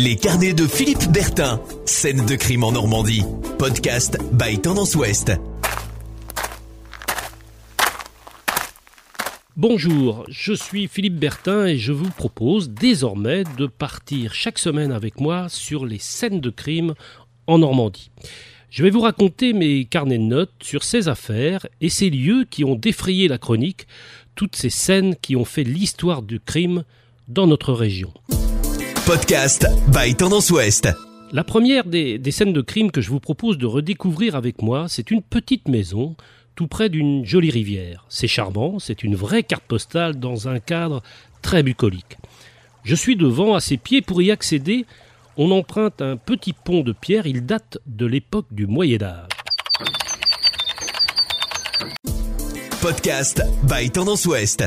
Les carnets de Philippe Bertin. Scène de crime en Normandie. Podcast by Tendance Ouest. Bonjour, je suis Philippe Bertin et je vous propose désormais de partir chaque semaine avec moi sur les scènes de crime en Normandie. Je vais vous raconter mes carnets de notes sur ces affaires et ces lieux qui ont défrayé la chronique, toutes ces scènes qui ont fait l'histoire du crime dans notre région. Podcast by Tendance Ouest. La première des, des, scènes de crime que je vous propose de redécouvrir avec moi, c'est une petite maison tout près d'une jolie rivière. C'est charmant, c'est une vraie carte postale dans un cadre très bucolique. Je suis devant, à ses pieds, pour y accéder, on emprunte un petit pont de pierre, il date de l'époque du Moyen Âge. Podcast by Tendance Ouest.